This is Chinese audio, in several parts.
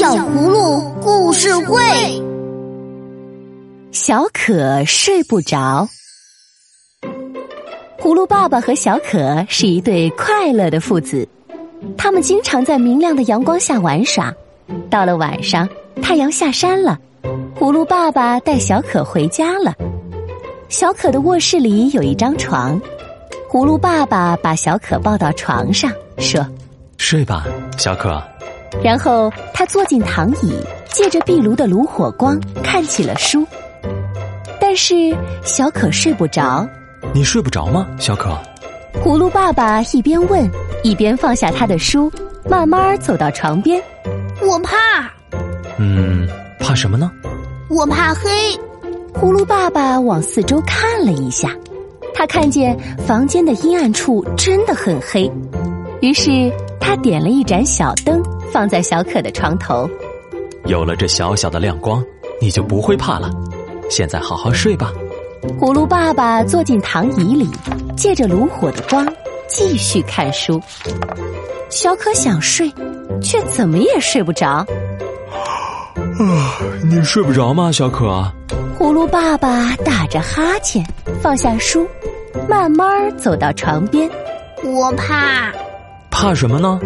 小葫芦故事会，小可睡不着。葫芦爸爸和小可是一对快乐的父子，他们经常在明亮的阳光下玩耍。到了晚上，太阳下山了，葫芦爸爸带小可回家了。小可的卧室里有一张床，葫芦爸爸把小可抱到床上，说：“睡吧，小可。”然后他坐进躺椅，借着壁炉的炉火光看起了书。但是小可睡不着。你睡不着吗，小可？葫芦爸爸一边问，一边放下他的书，慢慢走到床边。我怕。嗯，怕什么呢？我怕黑。葫芦爸爸往四周看了一下，他看见房间的阴暗处真的很黑，于是他点了一盏小灯。放在小可的床头，有了这小小的亮光，你就不会怕了。现在好好睡吧。葫芦爸爸坐进躺椅里，借着炉火的光继续看书。小可想睡，却怎么也睡不着。啊，你睡不着吗，小可？葫芦爸爸打着哈欠，放下书，慢慢走到床边。我怕。怕什么呢？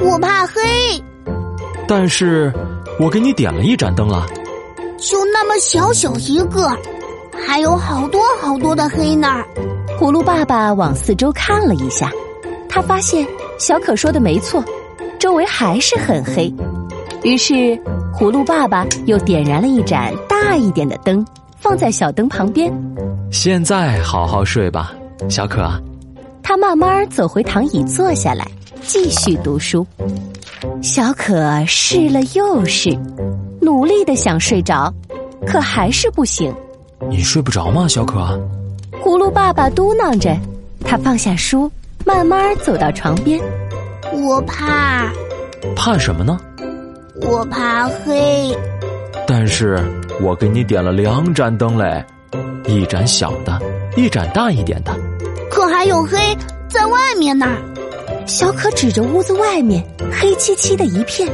我怕黑，但是我给你点了一盏灯了。就那么小小一个，还有好多好多的黑呢。葫芦爸爸往四周看了一下，他发现小可说的没错，周围还是很黑。于是葫芦爸爸又点燃了一盏大一点的灯，放在小灯旁边。现在好好睡吧，小可。他慢慢走回躺椅，坐下来。继续读书，小可试了又试，努力的想睡着，可还是不行。你睡不着吗，小可？葫芦爸爸嘟囔着，他放下书，慢慢走到床边。我怕，怕什么呢？我怕黑。但是我给你点了两盏灯嘞，一盏小的，一盏大一点的。可还有黑在外面呢。小可指着屋子外面，黑漆漆的一片。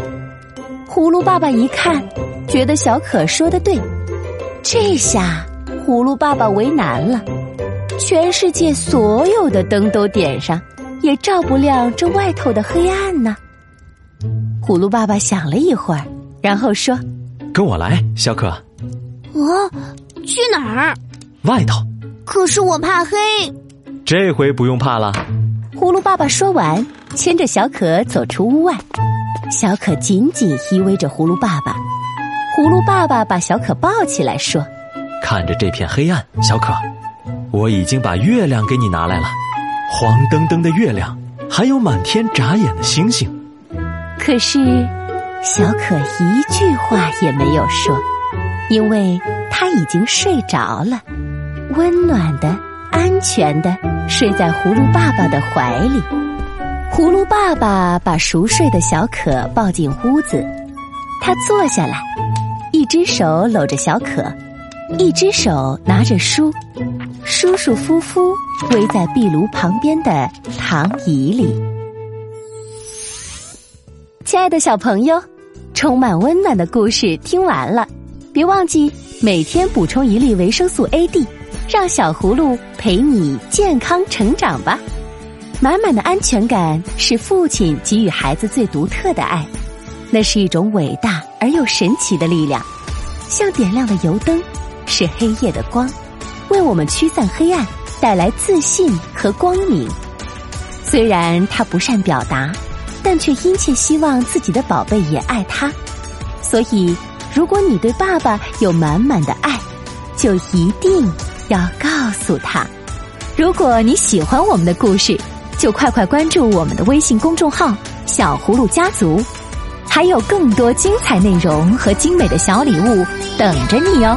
葫芦爸爸一看，觉得小可说的对。这下葫芦爸爸为难了：全世界所有的灯都点上，也照不亮这外头的黑暗呢。葫芦爸爸想了一会儿，然后说：“跟我来，小可。”“哦，去哪儿？”“外头。”“可是我怕黑。”“这回不用怕了。”葫芦爸爸说完，牵着小可走出屋外。小可紧紧依偎着葫芦爸爸。葫芦爸爸把小可抱起来说：“看着这片黑暗，小可，我已经把月亮给你拿来了，黄澄澄的月亮，还有满天眨眼的星星。”可是，小可一句话也没有说，因为他已经睡着了，温暖的。安全的睡在葫芦爸爸的怀里，葫芦爸爸把熟睡的小可抱进屋子，他坐下来，一只手搂着小可，一只手拿着书，舒舒服服偎在壁炉旁边的躺椅里。亲爱的小朋友，充满温暖的故事听完了，别忘记每天补充一粒维生素 A D。让小葫芦陪你健康成长吧，满满的安全感是父亲给予孩子最独特的爱，那是一种伟大而又神奇的力量，像点亮的油灯，是黑夜的光，为我们驱散黑暗，带来自信和光明。虽然他不善表达，但却殷切希望自己的宝贝也爱他，所以如果你对爸爸有满满的爱，就一定。要告诉他，如果你喜欢我们的故事，就快快关注我们的微信公众号“小葫芦家族”，还有更多精彩内容和精美的小礼物等着你哦。